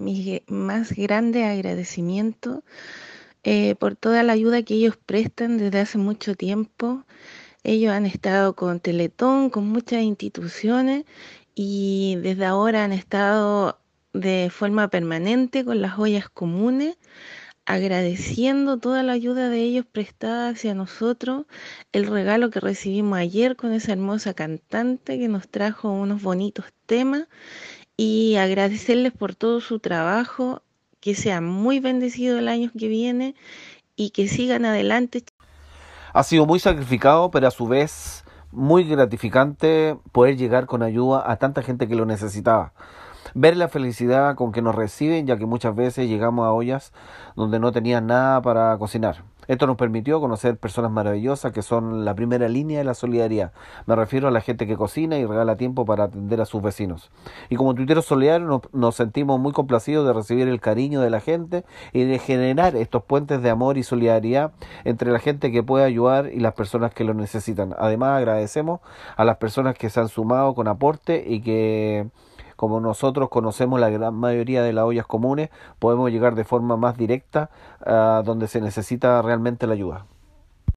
mi más grande agradecimiento eh, por toda la ayuda que ellos prestan desde hace mucho tiempo. Ellos han estado con Teletón, con muchas instituciones y desde ahora han estado de forma permanente con las ollas comunes, agradeciendo toda la ayuda de ellos prestada hacia nosotros, el regalo que recibimos ayer con esa hermosa cantante que nos trajo unos bonitos temas y agradecerles por todo su trabajo, que sea muy bendecido el año que viene y que sigan adelante. Ha sido muy sacrificado, pero a su vez muy gratificante poder llegar con ayuda a tanta gente que lo necesitaba ver la felicidad con que nos reciben, ya que muchas veces llegamos a ollas donde no tenían nada para cocinar. Esto nos permitió conocer personas maravillosas que son la primera línea de la solidaridad. Me refiero a la gente que cocina y regala tiempo para atender a sus vecinos. Y como tuiteros solidarios nos, sentimos muy complacidos de recibir el cariño de la gente y de generar estos puentes de amor y solidaridad entre la gente que puede ayudar y las personas que lo necesitan. Además agradecemos a las personas que se han sumado con aporte y que como nosotros conocemos la gran mayoría de las ollas comunes, podemos llegar de forma más directa a donde se necesita realmente la ayuda.